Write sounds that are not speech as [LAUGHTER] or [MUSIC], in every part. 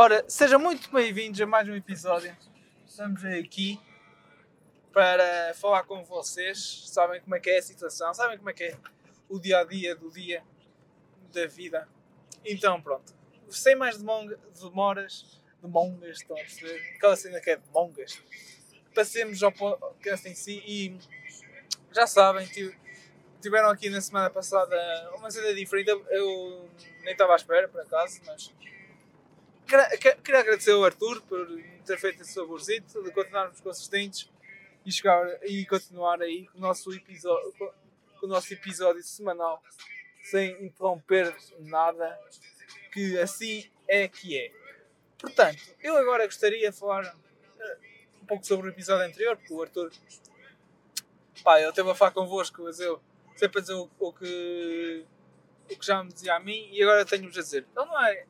Ora, sejam muito bem-vindos a mais um episódio. Estamos aqui para falar com vocês. Sabem como é que é a situação, sabem como é que é o dia a dia do dia da vida. Então, pronto, sem mais demoras, demongas, estão a perceber? Aquela cena que é de mongas. Passemos ao podcast em si e já sabem, tiveram aqui na semana passada uma cena diferente. Eu nem estava à espera, por acaso, mas queria agradecer ao Arthur por ter feito esse favorzito, de continuarmos consistentes e, chegar, e continuar aí com o nosso episódio, com o nosso episódio semanal sem interromper nada, que assim é que é. Portanto, eu agora gostaria de falar uh, um pouco sobre o episódio anterior, porque o Arthur, pá, ele teve a falar convosco, mas eu sempre a dizer o, o, que, o que já me dizia a mim e agora tenho-vos a dizer. Ele não é.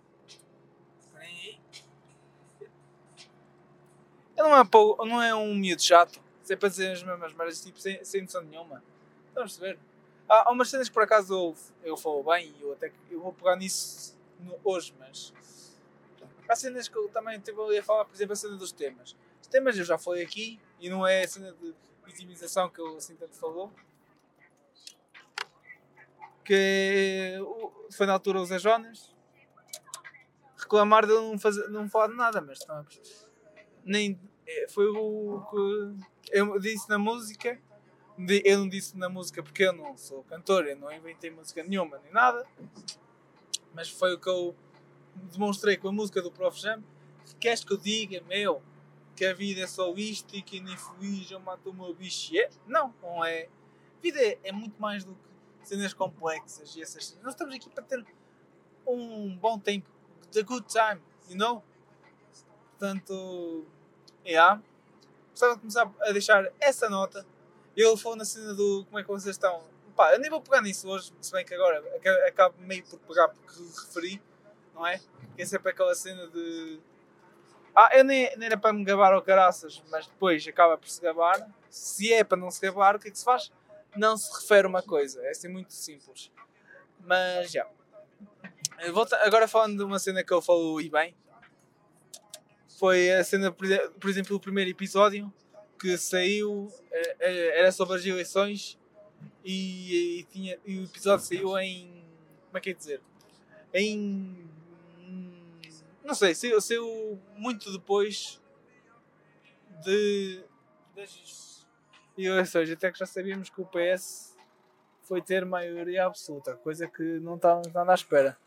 Ele não é, não é um miúdo chato, sempre a dizer as mesmas merdas, tipo, sem, sem noção nenhuma. Estamos a ver? Há, há umas cenas que por acaso eu, eu falo bem e eu até eu vou pegar nisso no, hoje, mas há cenas que eu também estive ali a falar, por exemplo, a cena dos temas. Os temas eu já falei aqui e não é a cena de vitimização que eu assim tanto falou. Que foi na altura os Jonas reclamar de não, fazer, não falar de nada, mas não, nem é, foi o que eu disse na música eu não disse na música porque eu não sou cantor, eu não inventei música nenhuma nem nada, mas foi o que eu demonstrei com a música do Prof. Jam. Que queres que eu diga, meu, que a vida é só isto e que nem feliz eu mato o meu bicho? É? Não, não é. A vida é, é muito mais do que cenas complexas e essas Nós estamos aqui para ter um bom tempo, the good time, you know? Portanto, yeah. Gostava de começar a deixar essa nota ele falou na cena do como é que vocês estão. Pá, eu nem vou pegar nisso hoje, se bem que agora acabo meio por pegar porque referi, não é? Que é sempre aquela cena de. Ah, eu nem, nem era para me gabar ao caraças, mas depois acaba por se gabar. Se é para não se gabar, o que é que se faz? Não se refere uma coisa. É assim muito simples. Mas já. Agora falando de uma cena que ele falou e bem. Foi a cena, por exemplo, do primeiro episódio que saiu eh, eh, era sobre as eleições e, e, tinha, e o episódio saiu em. Como é que é dizer? Em. Não sei, saiu, saiu muito depois de, das eleições. Até que já sabíamos que o PS foi ter maioria absoluta, coisa que não estávamos nada à espera.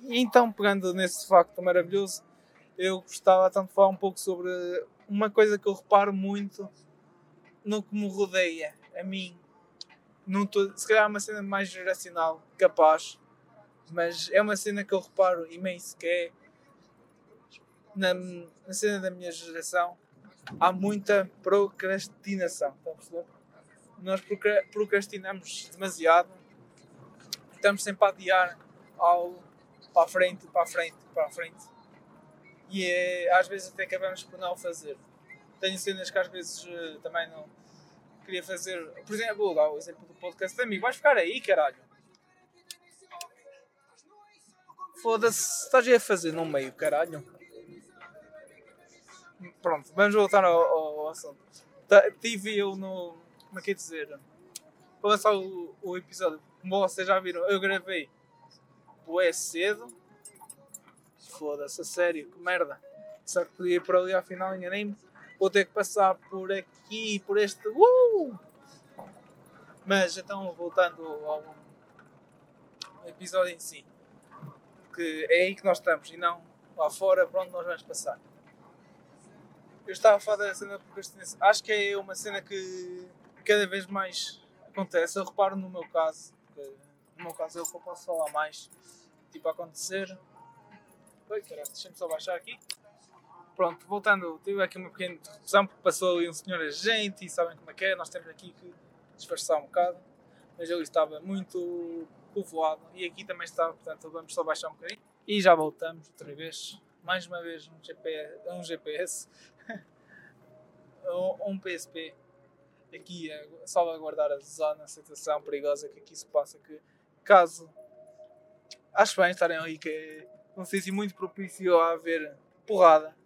E então, pegando nesse facto maravilhoso, eu gostava tanto de falar um pouco sobre uma coisa que eu reparo muito no que me rodeia, a mim. Não tô, se calhar é uma cena mais geracional, capaz, mas é uma cena que eu reparo imenso que é na, na cena da minha geração há muita procrastinação. Nós procrastinamos demasiado, estamos sempre a adiar algo para a frente, para a frente, para a frente e é, às vezes até acabamos por não fazer. Tenho cenas que às vezes uh, também não queria fazer. Por exemplo, vou dar o exemplo do podcast de amigo. Vais ficar aí, caralho. Foda-se, estás aí a fazer no meio, caralho. Pronto, vamos voltar ao, ao assunto. Tive eu no. Como é que é dizer? Para lançar o, o episódio, como vocês já viram, eu gravei o cedo foda-se, a sério, que merda. Só que podia ir por ali ao final, enganei-me. Vou ter que passar por aqui, por este. Uh! Mas então, voltando ao episódio em si, que é aí que nós estamos e não lá fora para onde nós vamos passar. Eu estava a falar da cena de procrastinação. Acho que é uma cena que cada vez mais acontece. Eu reparo no meu caso, no meu caso é o que eu posso falar mais, tipo, a acontecer Oi, caralho, deixa-me só baixar aqui. Pronto, voltando, tive aqui uma pequena discussão porque passou ali um senhor agente e sabem como é que é, nós temos aqui que disfarçar um bocado, mas ele estava muito povoado e aqui também estava, portanto vamos só baixar um bocadinho e já voltamos outra vez, mais uma vez um GPS, um, GPS, [LAUGHS] um PSP aqui a salvaguardar a zona, a situação perigosa que aqui se passa, que caso acho bem estarem ali que um sítio muito propício a haver porrada.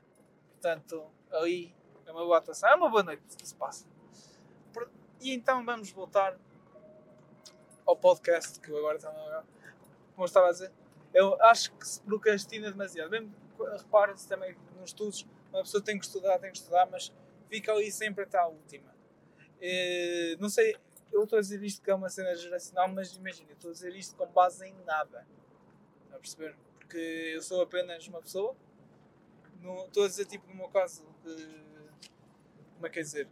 Portanto, ali é uma boa atuação. É uma boa noite que se passa. E então vamos voltar ao podcast que eu agora estava a Como eu estava a dizer, eu acho que se procrastina demasiado. Mesmo, repara-se também nos estudos, uma pessoa tem que estudar, tem que estudar, mas fica ali sempre até à última. E, não sei, eu estou a dizer isto que é uma cena geracional, mas imagina, estou a dizer isto com base em nada. Está a perceber? Porque eu sou apenas uma pessoa. No, estou a dizer, tipo, no meu caso, que. Como é que é dizer?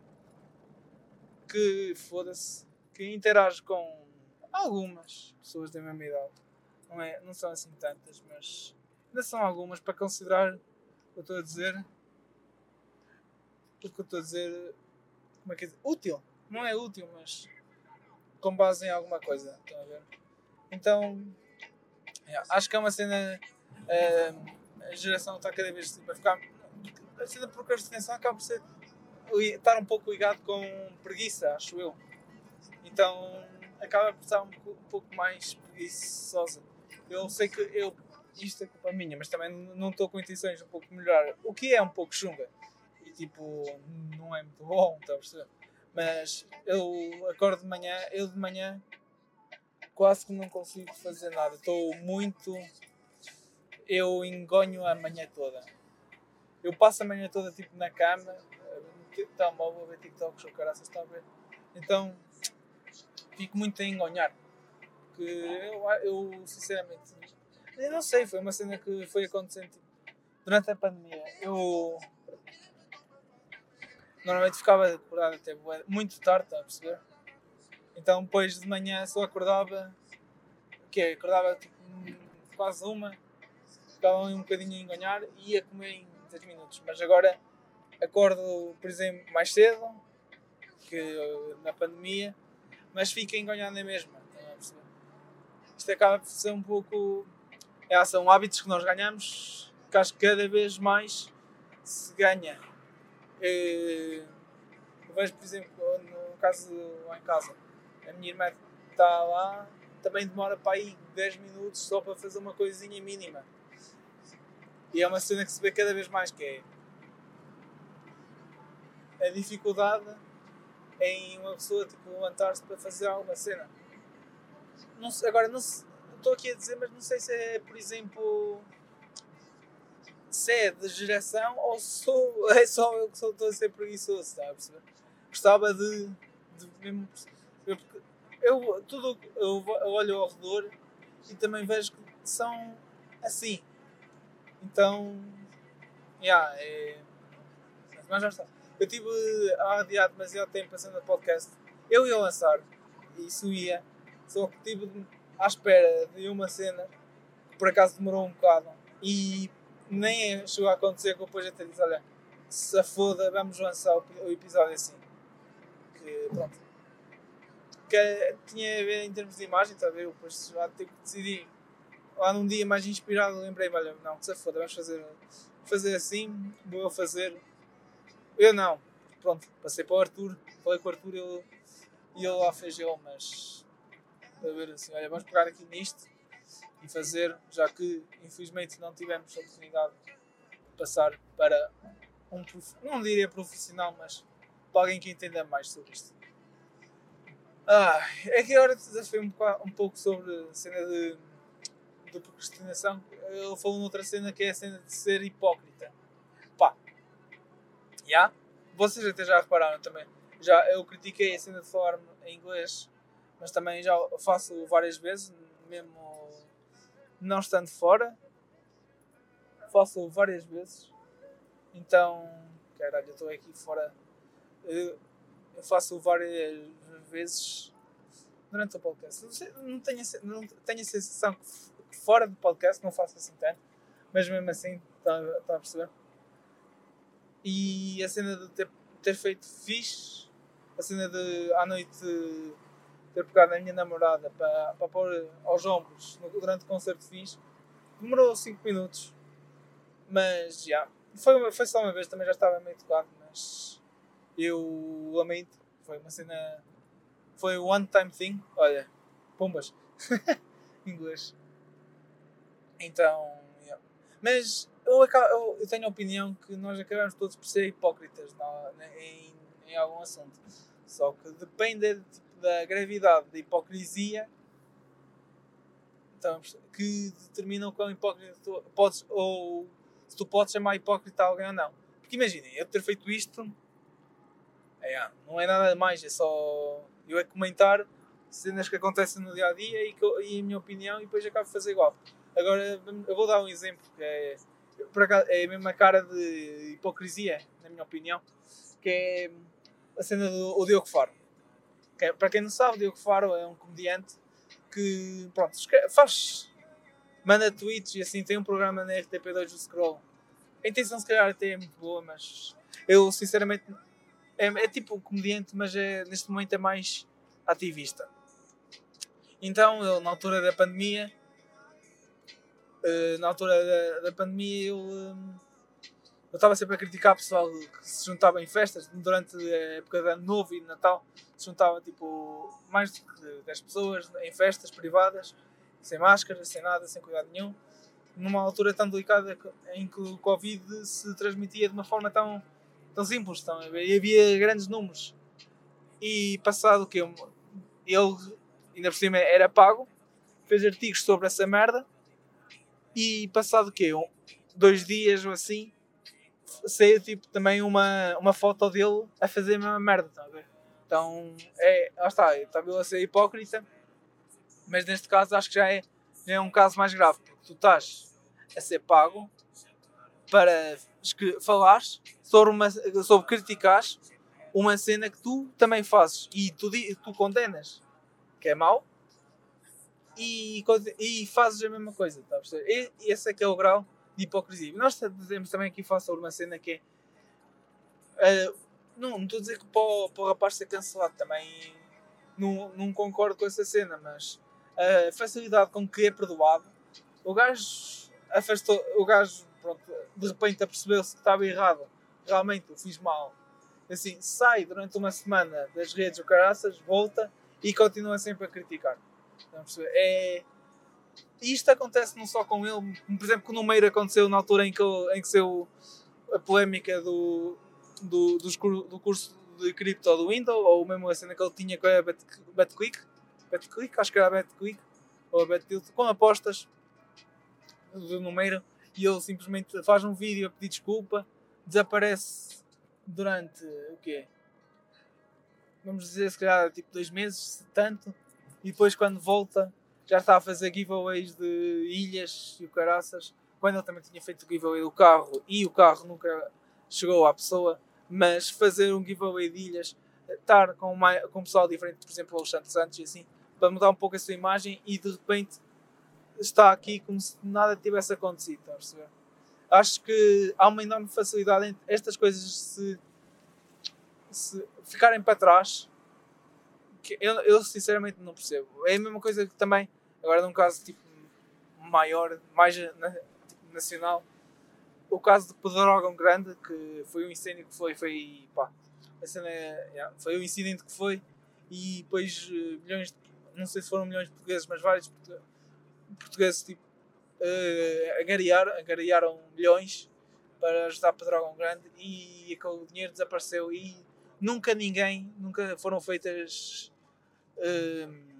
Que foda-se. Que interage com algumas pessoas da mesma idade. Não, é, não são assim tantas, mas ainda são algumas para considerar o que eu estou a dizer. O que eu estou a dizer. Como é que é dizer? Útil. Não é útil, mas com base em alguma coisa. Estão a ver? Então, é, acho que é uma cena. É, a geração está cada vez tipo, a ficar. A cena de procrastinação acaba por ser. estar um pouco ligado com preguiça, acho eu. Então, acaba por estar um, um pouco mais preguiçosa. Eu sei que eu. Isto é culpa minha, mas também não estou com intenções um pouco de melhorar. O que é um pouco chunga. E tipo, não é muito bom, está a perceber? Mas eu acordo de manhã, eu de manhã quase que não consigo fazer nada. Estou muito. Eu engonho a manhã toda. Eu passo a manhã toda tipo na cama, no telemóvel, a ver TikToks ou caraças, está a ver? Então fico muito a engonhar. Que eu, eu sinceramente. Eu não sei, foi uma cena que foi acontecendo tipo, durante a pandemia. Eu normalmente ficava acordado até muito tarde, está a perceber? Então depois de manhã só acordava, o quê? Acordava tipo quase uma, ficava um bocadinho a enganhar e ia comer em 10 minutos. Mas agora acordo, por exemplo, mais cedo que na pandemia, mas fico enganhado na mesma. Isto acaba por ser um pouco. É, são hábitos que nós ganhamos que acho que cada vez mais se ganha eu vejo, por exemplo, no caso lá em casa, a minha irmã está lá, também demora para aí 10 minutos só para fazer uma coisinha mínima. E é uma cena que se vê cada vez mais, que é a dificuldade em uma pessoa tipo, levantar-se para fazer alguma cena. Não agora, não estou aqui a dizer, mas não sei se é, por exemplo, se é de geração ou sou, [LAUGHS] é só eu que estou a ser preguiçoso, está? Gostava de, de mesmo eu, eu, tudo, eu, olho ao redor e também vejo que são assim. Então, yeah, é, mas já está. Eu tive a adiar demasiado tempo fazendo o podcast. Eu ia lançar, e isso ia, só que estive à espera de uma cena que por acaso demorou um bocado. E nem chegou a acontecer que depois até disse, olha, se foda, vamos lançar o episódio assim. Que pronto. Que tinha a ver em termos de imagem, está a ver? Depois já tive que decidir. Lá num dia mais inspirado lembrei-me, olha, não, que se foda, vamos fazer, fazer assim, vou fazer. Eu não. Pronto, passei para o Arthur, falei com o Arthur e ele lá fez ele, mas a ver assim, olha, vamos pegar aqui nisto e fazer, já que infelizmente não tivemos a oportunidade de passar para um, não diria profissional, mas para alguém que entenda mais sobre isto. Ah, é que agora desafio um, um pouco sobre a cena de, de procrastinação. Ele falou noutra cena que é a cena de ser hipócrita. Pá, já? Yeah? Vocês até já repararam também. Já, eu critiquei a cena de falar em inglês, mas também já faço várias vezes, mesmo não estando fora. Faço várias vezes. Então, caralho, eu estou aqui fora. Faço várias vezes durante o podcast. Não, tenho, não tenho a sensação que fora do podcast não faço assim tanto, mas mesmo assim, está tá a perceber? E a cena de ter, ter feito fixe, a cena de à noite ter pegado na minha namorada para, para pôr aos ombros durante o concerto fiz, demorou 5 minutos. Mas já. Foi, foi só uma vez, também já estava meio tocado, mas eu lamento. Foi uma cena. Foi one time thing. Olha, pombas. [LAUGHS] inglês. Então, yeah. Mas eu, eu, eu, tenho a opinião que nós acabamos todos por ser hipócritas não, em, em algum assunto. Só que depende tipo, da gravidade da hipocrisia então, que determinam o quão hipócrita tu podes, ou se tu podes chamar hipócrita alguém ou não. Porque imaginem, eu ter feito isto é, não é nada mais, é só eu é comentar cenas que acontecem no dia a dia e, que, e a minha opinião e depois acabo de fazer igual. Agora eu vou dar um exemplo que é, por acaso, é a mesma cara de hipocrisia, na minha opinião, que é a cena do Diogo Faro. Que é, para quem não sabe, o Diogo Faro é um comediante que pronto, faz manda tweets e assim tem um programa na RTP2 do Scroll. A intenção se calhar até é muito boa, mas eu sinceramente é, é tipo comediante, mas é, neste momento é mais ativista. Então, eu, na altura da pandemia, uh, na altura da, da pandemia, eu uh, eu estava sempre a criticar o pessoal que se juntava em festas durante a época de Ano Novo e Natal. Se juntava tipo mais de 10 pessoas em festas privadas, sem máscaras, sem nada, sem cuidado nenhum. Numa altura tão delicada em que o Covid se transmitia de uma forma tão, tão simples. Tão, e havia grandes números. E passado que Ele ainda por cima era pago, fez artigos sobre essa merda e passado o quê? Dois dias ou assim, saiu tipo também uma, uma foto dele a fazer a mesma merda, tá a ver? Então, é, lá está, ele a ser hipócrita, mas neste caso acho que já é, já é um caso mais grave, porque tu estás a ser pago para falares sobre, uma, sobre criticares uma cena que tu também fazes e tu, tu condenas que é mau e, e fazes a mesma coisa. Tá e, esse é que é o grau de hipocrisia. Nós dizemos também aqui falar sobre uma cena que é. Uh, não, não estou a dizer que para o rapaz ser cancelado também não, não concordo com essa cena, mas a facilidade com que é perdoado, o gajo afastou, o gajo pronto, de repente apercebeu-se que estava errado, realmente eu fiz mal. Assim, sai durante uma semana das redes do caraças, volta e continua sempre a criticar. É, isto acontece não só com ele, por exemplo, com o Numeiro aconteceu na altura em que, em que saiu a polémica do, do, do, do curso de cripto do Windows, ou mesmo a cena que ele tinha com a BetClick, BetClick, acho que era a BetClick, ou a BetTilt, com apostas do Numeiro, e ele simplesmente faz um vídeo a pedir desculpa, desaparece durante o quê? Vamos dizer, se calhar, tipo dois meses, tanto, e depois quando volta já está a fazer giveaways de ilhas e o caraças, quando ele também tinha feito o giveaway do carro e o carro nunca chegou à pessoa, mas fazer um giveaway de ilhas, estar com, uma, com um pessoal diferente, por exemplo, o Alexandre Santos e assim, para mudar um pouco a sua imagem e de repente está aqui como se nada tivesse acontecido, está a perceber? Acho que há uma enorme facilidade em estas coisas se, se ficarem para trás que eu, eu sinceramente não percebo. É a mesma coisa que também, agora num caso tipo maior, mais na, tipo, nacional, o caso de Pedrógão Grande, que foi um incêndio que foi, foi pá, a cena, yeah, foi um incidente que foi e depois eh, milhões, de, não sei se foram milhões de portugueses, mas vários portugueses tipo, uh, angariar, angariaram milhões para ajudar Pedrógão Grande e aquele dinheiro desapareceu e nunca ninguém, nunca foram feitas uh,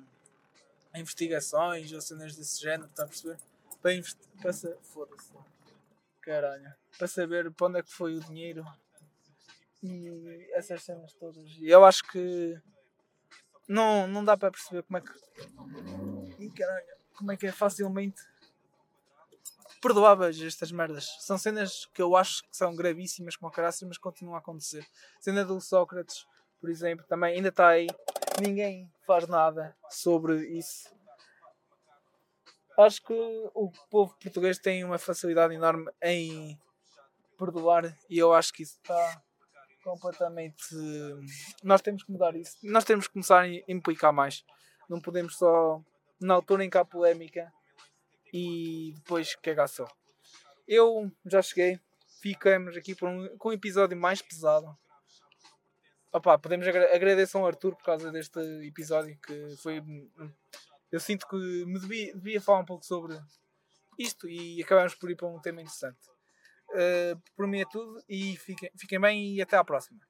investigações ou cenas desse género, está a perceber? Para, foda-se. Caralho. Para saber para onde é que foi o dinheiro e essas cenas todas. E eu acho que não, não dá para perceber como é que. Caralho, como é que é facilmente perdoáveis estas merdas. São cenas que eu acho que são gravíssimas como caraças, mas continuam a acontecer. A cena do Sócrates, por exemplo, também ainda está aí. Ninguém faz nada sobre isso. Acho que o povo português tem uma facilidade enorme em perdoar e eu acho que isso está completamente. Nós temos que mudar isso. Nós temos que começar a implicar mais. Não podemos só, na altura em que há polémica, e depois cagar. Eu já cheguei, ficamos aqui um, com um episódio mais pesado. Opa, podemos agra agradecer ao Arthur por causa deste episódio que foi. Eu sinto que me devia, devia falar um pouco sobre, isto e acabamos por ir para um tema interessante. Uh, por mim é tudo e fiquem, fiquem bem e até à próxima.